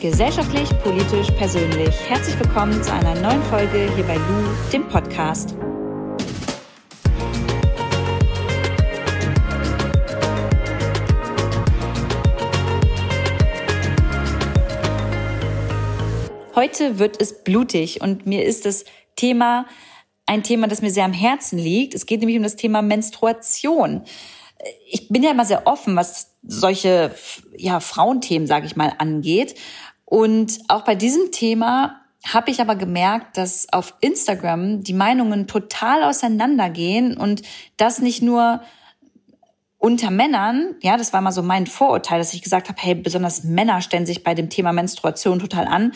Gesellschaftlich, politisch, persönlich. Herzlich willkommen zu einer neuen Folge hier bei Lu, dem Podcast. Heute wird es blutig und mir ist das Thema ein Thema, das mir sehr am Herzen liegt. Es geht nämlich um das Thema Menstruation. Ich bin ja immer sehr offen, was solche ja, Frauenthemen, sage ich mal, angeht. Und auch bei diesem Thema habe ich aber gemerkt, dass auf Instagram die Meinungen total auseinandergehen und das nicht nur unter Männern, ja, das war mal so mein Vorurteil, dass ich gesagt habe, hey, besonders Männer stellen sich bei dem Thema Menstruation total an.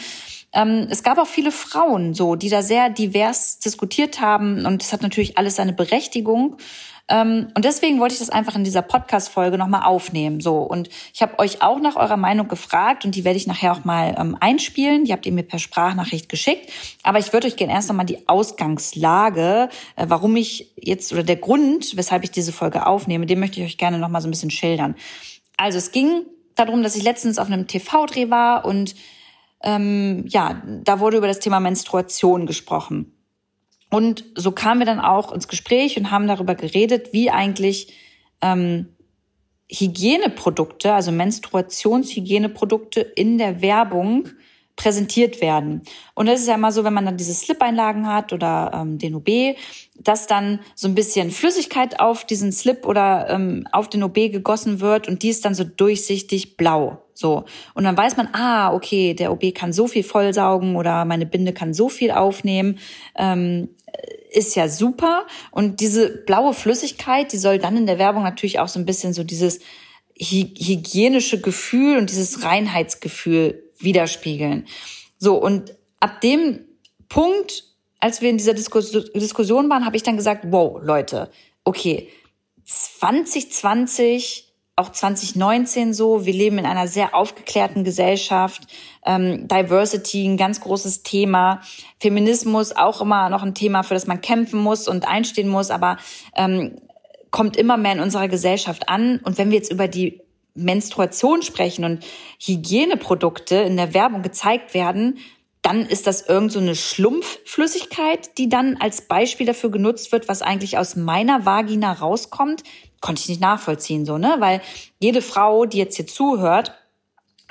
Ähm, es gab auch viele Frauen, so, die da sehr divers diskutiert haben und es hat natürlich alles seine Berechtigung. Ähm, und deswegen wollte ich das einfach in dieser Podcast-Folge nochmal aufnehmen. So. Und ich habe euch auch nach eurer Meinung gefragt und die werde ich nachher auch mal ähm, einspielen. Die habt ihr mir per Sprachnachricht geschickt. Aber ich würde euch gerne erst nochmal die Ausgangslage, äh, warum ich jetzt, oder der Grund, weshalb ich diese Folge aufnehme, den möchte ich euch gerne nochmal so ein bisschen schildern. Also es ging darum, dass ich letztens auf einem TV-Dreh war und ähm, ja, da wurde über das Thema Menstruation gesprochen. Und so kamen wir dann auch ins Gespräch und haben darüber geredet, wie eigentlich ähm, Hygieneprodukte, also Menstruationshygieneprodukte in der Werbung präsentiert werden. Und das ist ja immer so, wenn man dann diese Slip-Einlagen hat oder ähm, den OB, dass dann so ein bisschen Flüssigkeit auf diesen Slip oder ähm, auf den OB gegossen wird und die ist dann so durchsichtig blau. So. Und dann weiß man, ah, okay, der OB kann so viel vollsaugen oder meine Binde kann so viel aufnehmen. Ähm, ist ja super. Und diese blaue Flüssigkeit, die soll dann in der Werbung natürlich auch so ein bisschen so dieses hygienische Gefühl und dieses Reinheitsgefühl widerspiegeln. So, und ab dem Punkt, als wir in dieser Diskus Diskussion waren, habe ich dann gesagt, wow, Leute, okay, 2020, auch 2019 so, wir leben in einer sehr aufgeklärten Gesellschaft, ähm, Diversity ein ganz großes Thema, Feminismus auch immer noch ein Thema, für das man kämpfen muss und einstehen muss, aber ähm, kommt immer mehr in unserer Gesellschaft an. Und wenn wir jetzt über die Menstruation sprechen und Hygieneprodukte in der Werbung gezeigt werden, dann ist das irgend so eine Schlumpfflüssigkeit, die dann als Beispiel dafür genutzt wird, was eigentlich aus meiner Vagina rauskommt. Konnte ich nicht nachvollziehen, so, ne? Weil jede Frau, die jetzt hier zuhört,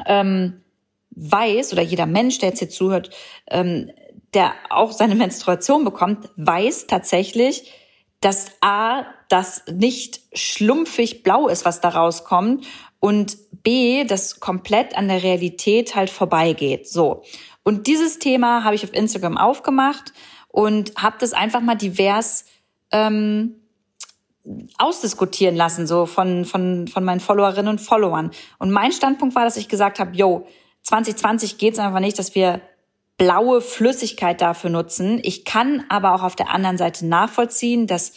ähm, weiß, oder jeder Mensch, der jetzt hier zuhört, ähm, der auch seine Menstruation bekommt, weiß tatsächlich, dass A, das nicht schlumpfig blau ist, was da rauskommt und B, das komplett an der Realität halt vorbeigeht. So. Und dieses Thema habe ich auf Instagram aufgemacht und habe das einfach mal divers ähm, ausdiskutieren lassen, so von, von, von meinen Followerinnen und Followern. Und mein Standpunkt war, dass ich gesagt habe, yo, 2020 geht es einfach nicht, dass wir blaue Flüssigkeit dafür nutzen. Ich kann aber auch auf der anderen Seite nachvollziehen, dass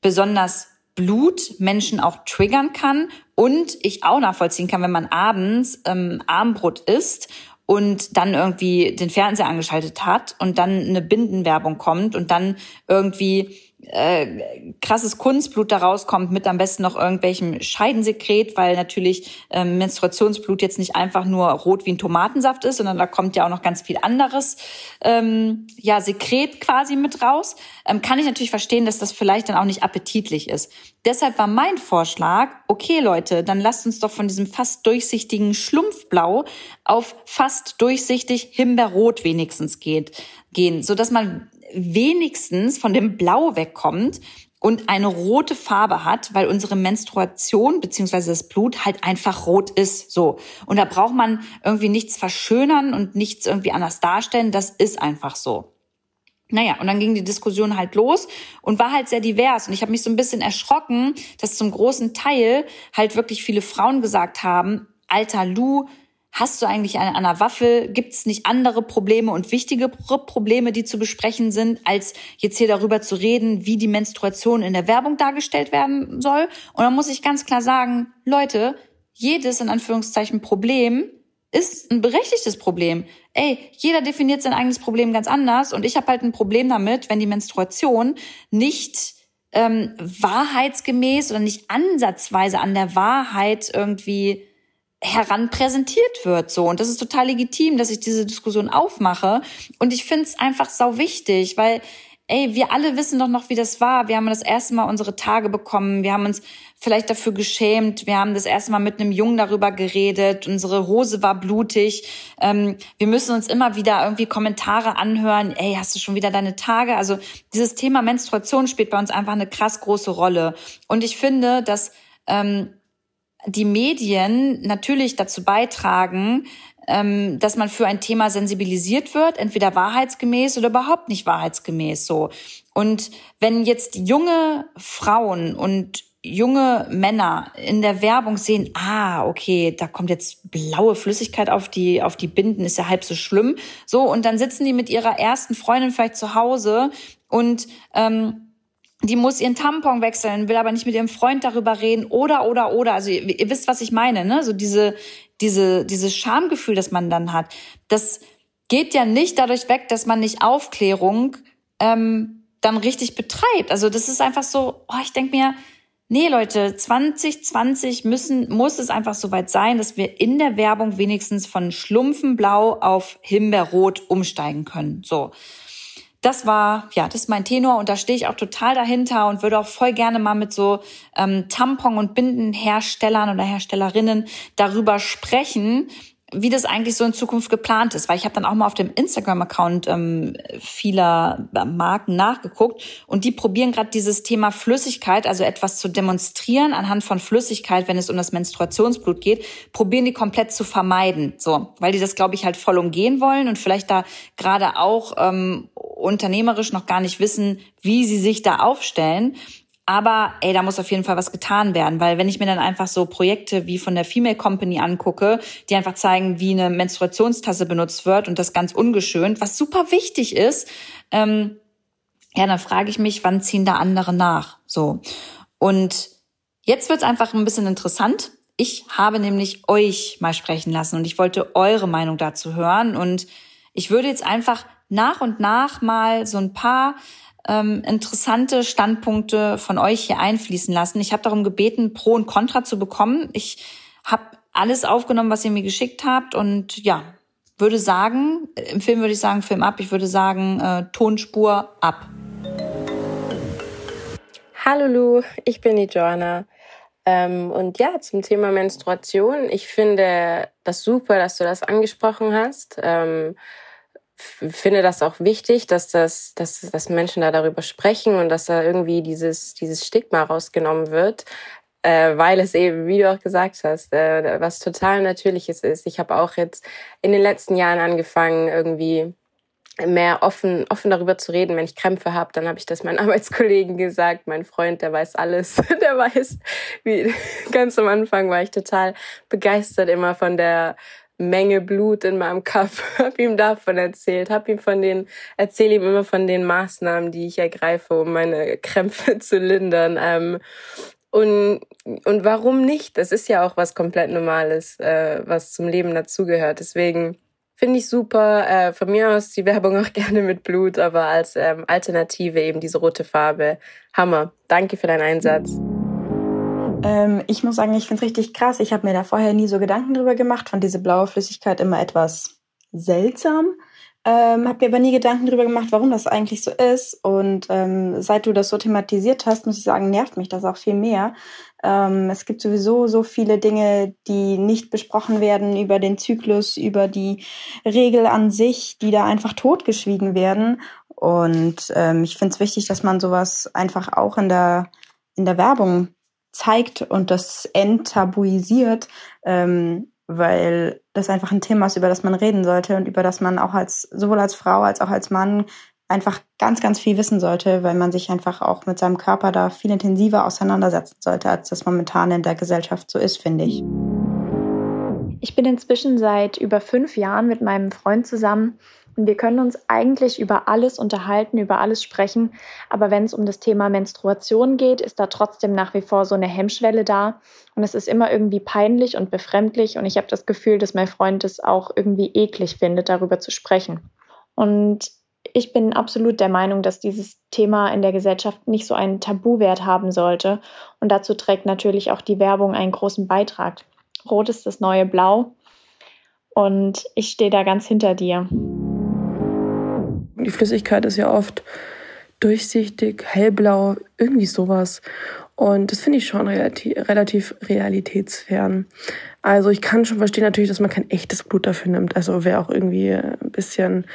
besonders Blut Menschen auch triggern kann und ich auch nachvollziehen kann, wenn man abends ähm, Abendbrot isst und dann irgendwie den Fernseher angeschaltet hat und dann eine Bindenwerbung kommt und dann irgendwie äh, krasses Kunstblut da rauskommt mit am besten noch irgendwelchem Scheidensekret, weil natürlich ähm, Menstruationsblut jetzt nicht einfach nur rot wie ein Tomatensaft ist, sondern da kommt ja auch noch ganz viel anderes ähm, ja Sekret quasi mit raus. Ähm, kann ich natürlich verstehen, dass das vielleicht dann auch nicht appetitlich ist. Deshalb war mein Vorschlag, okay Leute, dann lasst uns doch von diesem fast durchsichtigen Schlumpfblau auf fast durchsichtig Himbeerrot wenigstens geht, gehen, so dass man wenigstens von dem Blau wegkommt und eine rote Farbe hat, weil unsere Menstruation beziehungsweise das Blut halt einfach rot ist. So. Und da braucht man irgendwie nichts verschönern und nichts irgendwie anders darstellen. Das ist einfach so. Naja, und dann ging die Diskussion halt los und war halt sehr divers. Und ich habe mich so ein bisschen erschrocken, dass zum großen Teil halt wirklich viele Frauen gesagt haben, alter Lu, Hast du eigentlich an einer Waffel? Gibt es nicht andere Probleme und wichtige Probleme, die zu besprechen sind, als jetzt hier darüber zu reden, wie die Menstruation in der Werbung dargestellt werden soll? Und dann muss ich ganz klar sagen, Leute, jedes in Anführungszeichen Problem ist ein berechtigtes Problem. Ey, jeder definiert sein eigenes Problem ganz anders und ich habe halt ein Problem damit, wenn die Menstruation nicht ähm, wahrheitsgemäß oder nicht ansatzweise an der Wahrheit irgendwie heranpräsentiert wird so und das ist total legitim, dass ich diese Diskussion aufmache und ich finde es einfach sau wichtig, weil ey, wir alle wissen doch noch, wie das war. Wir haben das erste Mal unsere Tage bekommen. Wir haben uns vielleicht dafür geschämt. Wir haben das erste Mal mit einem Jungen darüber geredet. Unsere Hose war blutig. Ähm, wir müssen uns immer wieder irgendwie Kommentare anhören. Ey, hast du schon wieder deine Tage? Also dieses Thema Menstruation spielt bei uns einfach eine krass große Rolle. Und ich finde, dass ähm, die Medien natürlich dazu beitragen, ähm, dass man für ein Thema sensibilisiert wird, entweder wahrheitsgemäß oder überhaupt nicht wahrheitsgemäß so. Und wenn jetzt junge Frauen und junge Männer in der Werbung sehen, ah, okay, da kommt jetzt blaue Flüssigkeit auf die, auf die Binden, ist ja halb so schlimm. So, und dann sitzen die mit ihrer ersten Freundin vielleicht zu Hause und ähm, die muss ihren Tampon wechseln, will aber nicht mit ihrem Freund darüber reden oder oder oder. Also ihr, ihr wisst, was ich meine, ne? So diese diese, dieses Schamgefühl, das man dann hat, das geht ja nicht dadurch weg, dass man nicht Aufklärung ähm, dann richtig betreibt. Also das ist einfach so, oh, ich denke mir, nee Leute, 2020 müssen, muss es einfach so weit sein, dass wir in der Werbung wenigstens von Schlumpfenblau auf Himbeerrot umsteigen können. So das war, ja, das ist mein Tenor und da stehe ich auch total dahinter und würde auch voll gerne mal mit so ähm, Tampon- und Bindenherstellern oder Herstellerinnen darüber sprechen, wie das eigentlich so in Zukunft geplant ist, weil ich habe dann auch mal auf dem Instagram-Account ähm, vieler Marken nachgeguckt und die probieren gerade dieses Thema Flüssigkeit, also etwas zu demonstrieren anhand von Flüssigkeit, wenn es um das Menstruationsblut geht, probieren die komplett zu vermeiden, so, weil die das glaube ich halt voll umgehen wollen und vielleicht da gerade auch ähm, unternehmerisch noch gar nicht wissen, wie sie sich da aufstellen. Aber ey, da muss auf jeden Fall was getan werden, weil wenn ich mir dann einfach so Projekte wie von der Female Company angucke, die einfach zeigen, wie eine Menstruationstasse benutzt wird und das ganz ungeschönt, was super wichtig ist, ähm, ja, dann frage ich mich, wann ziehen da andere nach? So. Und jetzt wird's einfach ein bisschen interessant. Ich habe nämlich euch mal sprechen lassen und ich wollte eure Meinung dazu hören und ich würde jetzt einfach nach und nach mal so ein paar ähm, interessante Standpunkte von euch hier einfließen lassen. Ich habe darum gebeten, Pro und Contra zu bekommen. Ich habe alles aufgenommen, was ihr mir geschickt habt und ja, würde sagen, im Film würde ich sagen, Film ab. Ich würde sagen, äh, Tonspur ab. Hallo Lu, ich bin die Joanna. Ähm, und ja, zum Thema Menstruation. Ich finde das super, dass du das angesprochen hast. Ähm, finde das auch wichtig, dass das, dass, dass Menschen da darüber sprechen und dass da irgendwie dieses, dieses Stigma rausgenommen wird, äh, weil es eben, wie du auch gesagt hast, äh, was total Natürliches ist. Ich habe auch jetzt in den letzten Jahren angefangen, irgendwie mehr offen, offen darüber zu reden. Wenn ich Krämpfe habe, dann habe ich das meinen Arbeitskollegen gesagt. Mein Freund, der weiß alles. der weiß, wie ganz am Anfang war ich total begeistert immer von der Menge Blut in meinem Kopf, hab ihm davon erzählt, hab ihm von den, erzähle ihm immer von den Maßnahmen, die ich ergreife, um meine Krämpfe zu lindern. Ähm, und, und warum nicht? Das ist ja auch was komplett Normales, äh, was zum Leben dazugehört. Deswegen finde ich super. Äh, von mir aus die Werbung auch gerne mit Blut, aber als ähm, Alternative eben diese rote Farbe. Hammer. Danke für deinen Einsatz. Ähm, ich muss sagen, ich finde es richtig krass. Ich habe mir da vorher nie so Gedanken drüber gemacht. Fand diese blaue Flüssigkeit immer etwas seltsam. Ähm, habe mir aber nie Gedanken drüber gemacht, warum das eigentlich so ist. Und ähm, seit du das so thematisiert hast, muss ich sagen, nervt mich das auch viel mehr. Ähm, es gibt sowieso so viele Dinge, die nicht besprochen werden über den Zyklus, über die Regel an sich, die da einfach totgeschwiegen werden. Und ähm, ich finde es wichtig, dass man sowas einfach auch in der in der Werbung zeigt und das enttabuisiert, ähm, weil das einfach ein Thema ist, über das man reden sollte und über das man auch als sowohl als Frau als auch als Mann einfach ganz, ganz viel wissen sollte, weil man sich einfach auch mit seinem Körper da viel intensiver auseinandersetzen sollte, als das momentan in der Gesellschaft so ist, finde ich. Ich bin inzwischen seit über fünf Jahren mit meinem Freund zusammen wir können uns eigentlich über alles unterhalten, über alles sprechen. Aber wenn es um das Thema Menstruation geht, ist da trotzdem nach wie vor so eine Hemmschwelle da. Und es ist immer irgendwie peinlich und befremdlich. Und ich habe das Gefühl, dass mein Freund es auch irgendwie eklig findet, darüber zu sprechen. Und ich bin absolut der Meinung, dass dieses Thema in der Gesellschaft nicht so einen Tabuwert haben sollte. Und dazu trägt natürlich auch die Werbung einen großen Beitrag Rot ist das neue Blau. Und ich stehe da ganz hinter dir. Die Flüssigkeit ist ja oft durchsichtig, hellblau, irgendwie sowas. Und das finde ich schon relativ, relativ realitätsfern. Also ich kann schon verstehen natürlich, dass man kein echtes Blut dafür nimmt. Also wäre auch irgendwie ein bisschen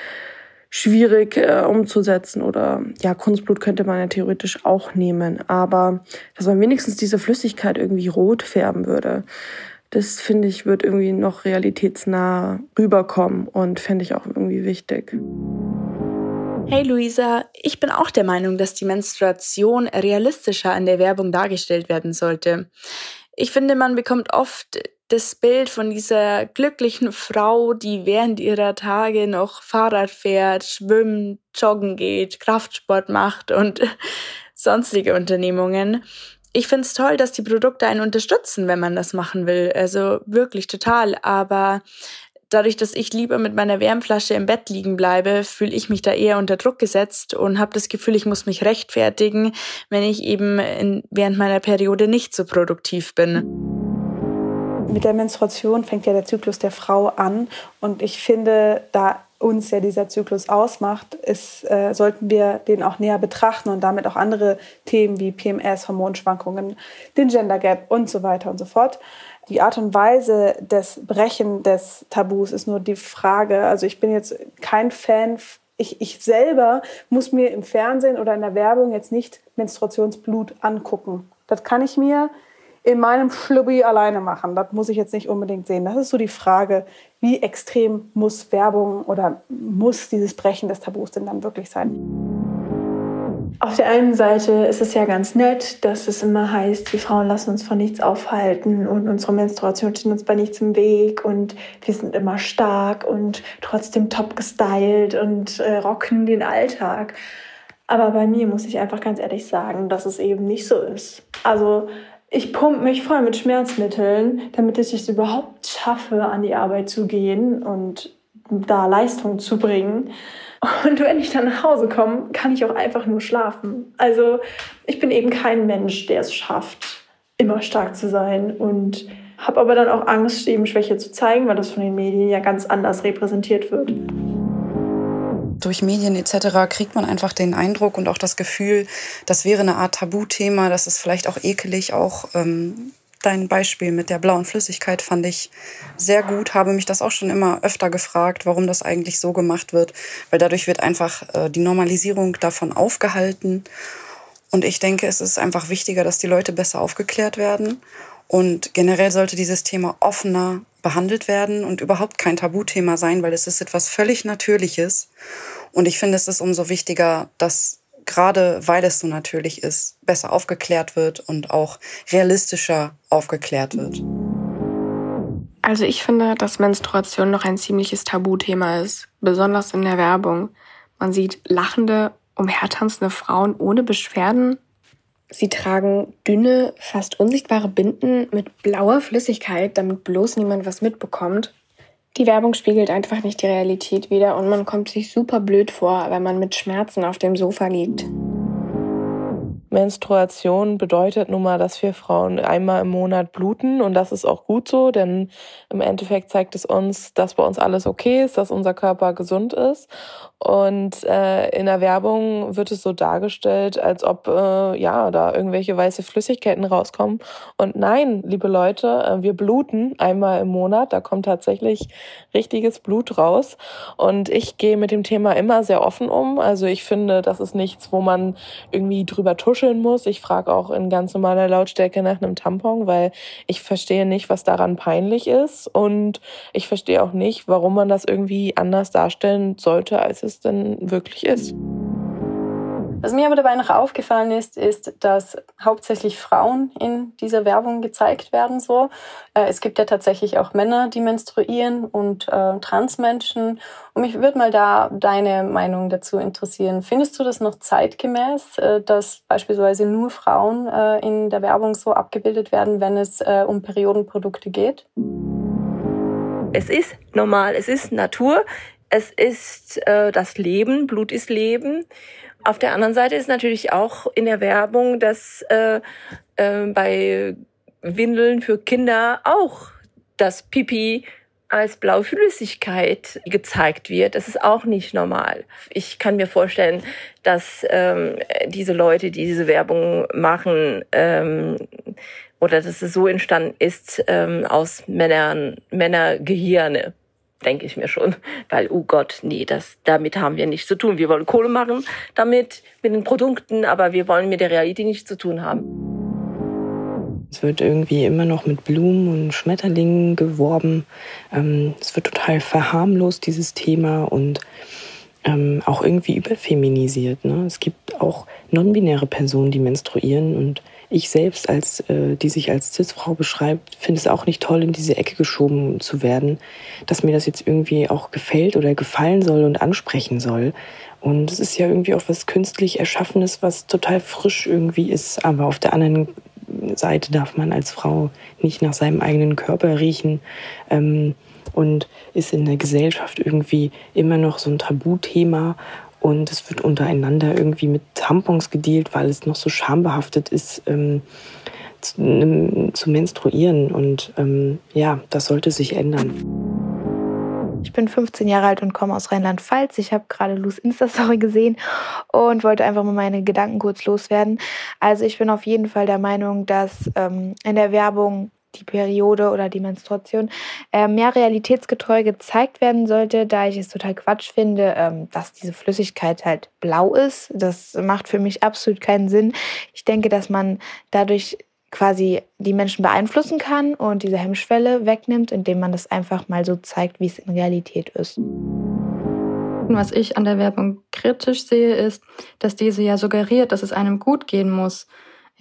schwierig äh, umzusetzen oder ja, Kunstblut könnte man ja theoretisch auch nehmen, aber dass man wenigstens diese Flüssigkeit irgendwie rot färben würde, das finde ich, wird irgendwie noch realitätsnah rüberkommen und fände ich auch irgendwie wichtig. Hey Luisa, ich bin auch der Meinung, dass die Menstruation realistischer in der Werbung dargestellt werden sollte. Ich finde, man bekommt oft das Bild von dieser glücklichen Frau, die während ihrer Tage noch Fahrrad fährt, schwimmt, joggen geht, Kraftsport macht und sonstige Unternehmungen. Ich finde es toll, dass die Produkte einen unterstützen, wenn man das machen will. Also wirklich total. Aber dadurch, dass ich lieber mit meiner Wärmflasche im Bett liegen bleibe, fühle ich mich da eher unter Druck gesetzt und habe das Gefühl, ich muss mich rechtfertigen, wenn ich eben in, während meiner Periode nicht so produktiv bin mit der Menstruation fängt ja der Zyklus der Frau an. Und ich finde, da uns ja dieser Zyklus ausmacht, ist, äh, sollten wir den auch näher betrachten und damit auch andere Themen wie PMS, Hormonschwankungen, den Gender Gap und so weiter und so fort. Die Art und Weise des Brechen des Tabus ist nur die Frage. Also ich bin jetzt kein Fan. Ich, ich selber muss mir im Fernsehen oder in der Werbung jetzt nicht Menstruationsblut angucken. Das kann ich mir in meinem Schlubbi alleine machen. Das muss ich jetzt nicht unbedingt sehen. Das ist so die Frage, wie extrem muss Werbung oder muss dieses Brechen des Tabus denn dann wirklich sein? Auf der einen Seite ist es ja ganz nett, dass es immer heißt, wir Frauen lassen uns von nichts aufhalten und unsere Menstruation steht uns bei nichts im Weg und wir sind immer stark und trotzdem top gestylt und äh, rocken den Alltag. Aber bei mir muss ich einfach ganz ehrlich sagen, dass es eben nicht so ist. Also ich pumpe mich voll mit Schmerzmitteln, damit ich es überhaupt schaffe, an die Arbeit zu gehen und da Leistung zu bringen. Und wenn ich dann nach Hause komme, kann ich auch einfach nur schlafen. Also ich bin eben kein Mensch, der es schafft, immer stark zu sein und habe aber dann auch Angst, eben Schwäche zu zeigen, weil das von den Medien ja ganz anders repräsentiert wird durch Medien etc. kriegt man einfach den Eindruck und auch das Gefühl, das wäre eine Art Tabuthema, das ist vielleicht auch ekelig, auch ähm, dein Beispiel mit der blauen Flüssigkeit fand ich sehr gut, habe mich das auch schon immer öfter gefragt, warum das eigentlich so gemacht wird, weil dadurch wird einfach äh, die Normalisierung davon aufgehalten. Und ich denke, es ist einfach wichtiger, dass die Leute besser aufgeklärt werden. Und generell sollte dieses Thema offener behandelt werden und überhaupt kein Tabuthema sein, weil es ist etwas völlig Natürliches. Und ich finde, es ist umso wichtiger, dass gerade weil es so natürlich ist, besser aufgeklärt wird und auch realistischer aufgeklärt wird. Also ich finde, dass Menstruation noch ein ziemliches Tabuthema ist, besonders in der Werbung. Man sieht lachende, umhertanzende Frauen ohne Beschwerden. Sie tragen dünne, fast unsichtbare Binden mit blauer Flüssigkeit, damit bloß niemand was mitbekommt. Die Werbung spiegelt einfach nicht die Realität wider und man kommt sich super blöd vor, wenn man mit Schmerzen auf dem Sofa liegt. Menstruation bedeutet nun mal, dass wir Frauen einmal im Monat bluten und das ist auch gut so, denn im Endeffekt zeigt es uns, dass bei uns alles okay ist, dass unser Körper gesund ist und äh, in der Werbung wird es so dargestellt, als ob äh, ja da irgendwelche weiße Flüssigkeiten rauskommen. Und nein, liebe Leute, äh, wir bluten einmal im Monat. Da kommt tatsächlich richtiges Blut raus. Und ich gehe mit dem Thema immer sehr offen um. Also ich finde, das ist nichts, wo man irgendwie drüber tuscheln muss. Ich frage auch in ganz normaler Lautstärke nach einem Tampon, weil ich verstehe nicht, was daran peinlich ist. Und ich verstehe auch nicht, warum man das irgendwie anders darstellen sollte, als es denn wirklich ist. Was mir aber dabei noch aufgefallen ist, ist, dass hauptsächlich Frauen in dieser Werbung gezeigt werden. So, äh, es gibt ja tatsächlich auch Männer, die menstruieren und äh, Transmenschen. Und mich würde mal da deine Meinung dazu interessieren. Findest du das noch zeitgemäß, äh, dass beispielsweise nur Frauen äh, in der Werbung so abgebildet werden, wenn es äh, um Periodenprodukte geht? Es ist normal, es ist Natur. Es ist äh, das Leben, Blut ist Leben. Auf der anderen Seite ist natürlich auch in der Werbung, dass äh, äh, bei Windeln für Kinder auch dass Pipi als blaue Flüssigkeit gezeigt wird. Das ist auch nicht normal. Ich kann mir vorstellen, dass ähm, diese Leute, die diese Werbung machen, ähm, oder dass es so entstanden ist ähm, aus Männern, Männergehirne, denke ich mir schon. Weil, oh Gott, nee, das, damit haben wir nichts zu tun. Wir wollen Kohle machen damit, mit den Produkten, aber wir wollen mit der Realität nichts zu tun haben. Es wird irgendwie immer noch mit Blumen und Schmetterlingen geworben. Ähm, es wird total verharmlost, dieses Thema, und ähm, auch irgendwie überfeminisiert. Ne? Es gibt auch non-binäre Personen, die menstruieren und ich selbst, als äh, die sich als Cis-Frau beschreibt, finde es auch nicht toll, in diese Ecke geschoben zu werden, dass mir das jetzt irgendwie auch gefällt oder gefallen soll und ansprechen soll. Und es ist ja irgendwie auch was künstlich Erschaffenes, was total frisch irgendwie ist. Aber auf der anderen Seite darf man als Frau nicht nach seinem eigenen Körper riechen ähm, und ist in der Gesellschaft irgendwie immer noch so ein Tabuthema und es wird untereinander irgendwie mit Tampons gedealt, weil es noch so schambehaftet ist, ähm, zu, zu, menstruieren. Und ähm, ja, das sollte sich ändern. Ich bin 15 Jahre alt und komme aus Rheinland-Pfalz. Ich habe gerade Lus Insta-Story gesehen und wollte einfach mal meine Gedanken kurz loswerden. Also ich bin auf jeden Fall der Meinung, dass ähm, in der Werbung die Periode oder die Menstruation äh, mehr realitätsgetreu gezeigt werden sollte, da ich es total Quatsch finde, ähm, dass diese Flüssigkeit halt blau ist. Das macht für mich absolut keinen Sinn. Ich denke, dass man dadurch quasi die Menschen beeinflussen kann und diese Hemmschwelle wegnimmt, indem man das einfach mal so zeigt, wie es in Realität ist. Was ich an der Werbung kritisch sehe, ist, dass diese ja suggeriert, dass es einem gut gehen muss.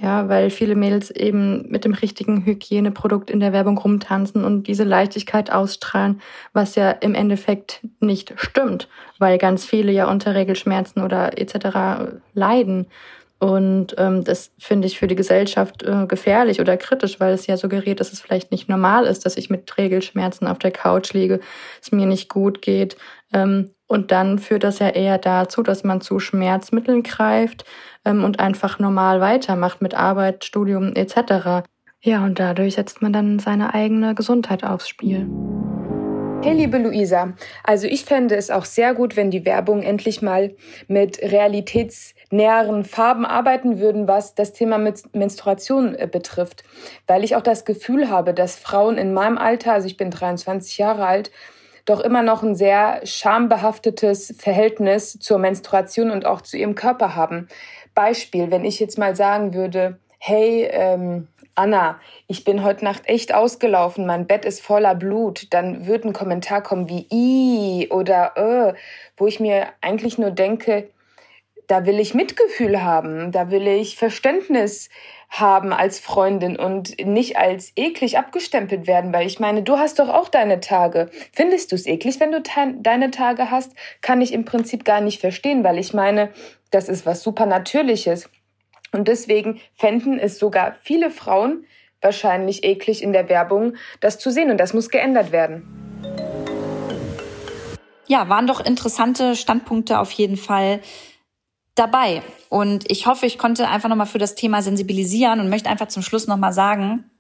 Ja, weil viele Mädels eben mit dem richtigen Hygieneprodukt in der Werbung rumtanzen und diese Leichtigkeit ausstrahlen, was ja im Endeffekt nicht stimmt, weil ganz viele ja unter Regelschmerzen oder etc. leiden. Und ähm, das finde ich für die Gesellschaft äh, gefährlich oder kritisch, weil es ja suggeriert, dass es vielleicht nicht normal ist, dass ich mit Regelschmerzen auf der Couch liege, es mir nicht gut geht. Ähm, und dann führt das ja eher dazu, dass man zu Schmerzmitteln greift ähm, und einfach normal weitermacht mit Arbeit, Studium etc. Ja, und dadurch setzt man dann seine eigene Gesundheit aufs Spiel. Hey liebe Luisa, also ich fände es auch sehr gut, wenn die Werbung endlich mal mit realitätsnäheren Farben arbeiten würden, was das Thema Menstruation äh, betrifft. Weil ich auch das Gefühl habe, dass Frauen in meinem Alter, also ich bin 23 Jahre alt, doch immer noch ein sehr schambehaftetes Verhältnis zur Menstruation und auch zu ihrem Körper haben. Beispiel, wenn ich jetzt mal sagen würde, hey, ähm, Anna, ich bin heute Nacht echt ausgelaufen, mein Bett ist voller Blut, dann würde ein Kommentar kommen wie i oder äh, wo ich mir eigentlich nur denke, da will ich Mitgefühl haben, da will ich Verständnis haben als Freundin und nicht als eklig abgestempelt werden, weil ich meine, du hast doch auch deine Tage. Findest du es eklig, wenn du deine Tage hast? Kann ich im Prinzip gar nicht verstehen, weil ich meine, das ist was super Natürliches. Und deswegen fänden es sogar viele Frauen wahrscheinlich eklig in der Werbung, das zu sehen. Und das muss geändert werden. Ja, waren doch interessante Standpunkte auf jeden Fall dabei. Und ich hoffe, ich konnte einfach nochmal für das Thema sensibilisieren und möchte einfach zum Schluss nochmal sagen,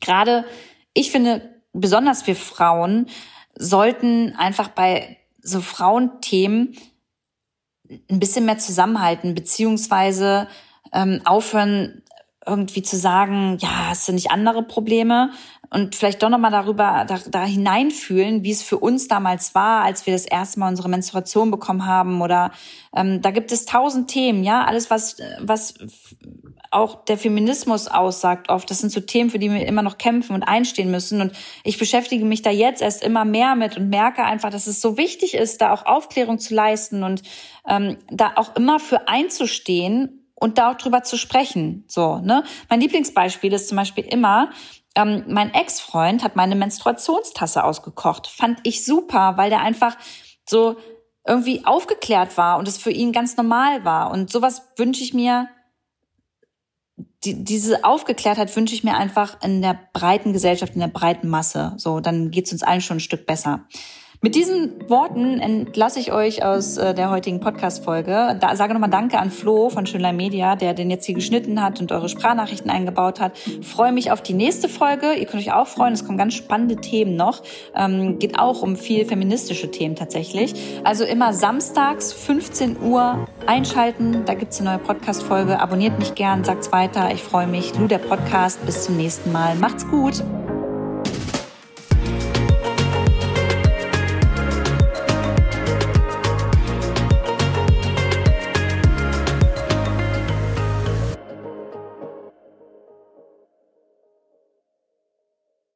gerade ich finde, besonders wir Frauen sollten einfach bei so Frauenthemen ein bisschen mehr zusammenhalten, beziehungsweise ähm, aufhören, irgendwie zu sagen, ja, hast du nicht andere Probleme? Und vielleicht doch nochmal darüber, da, da hineinfühlen, wie es für uns damals war, als wir das erste Mal unsere Menstruation bekommen haben. Oder ähm, da gibt es tausend Themen, ja, alles, was, was auch der Feminismus aussagt oft. Das sind so Themen, für die wir immer noch kämpfen und einstehen müssen. Und ich beschäftige mich da jetzt erst immer mehr mit und merke einfach, dass es so wichtig ist, da auch Aufklärung zu leisten und ähm, da auch immer für einzustehen und da auch drüber zu sprechen. So, ne? Mein Lieblingsbeispiel ist zum Beispiel immer, ähm, mein Ex-Freund hat meine Menstruationstasse ausgekocht. Fand ich super, weil der einfach so irgendwie aufgeklärt war und es für ihn ganz normal war. Und sowas wünsche ich mir, die, diese Aufgeklärtheit wünsche ich mir einfach in der breiten Gesellschaft, in der breiten Masse. So, dann geht's uns allen schon ein Stück besser. Mit diesen Worten entlasse ich euch aus äh, der heutigen Podcast-Folge. Da sage nochmal Danke an Flo von Schönlein Media, der den jetzt hier geschnitten hat und eure Sprachnachrichten eingebaut hat. Freue mich auf die nächste Folge. Ihr könnt euch auch freuen, es kommen ganz spannende Themen noch. Ähm, geht auch um viel feministische Themen tatsächlich. Also immer samstags, 15 Uhr einschalten. Da gibt's eine neue Podcast-Folge. Abonniert mich gern, sagt's weiter. Ich freue mich. Lu der Podcast. Bis zum nächsten Mal. Macht's gut.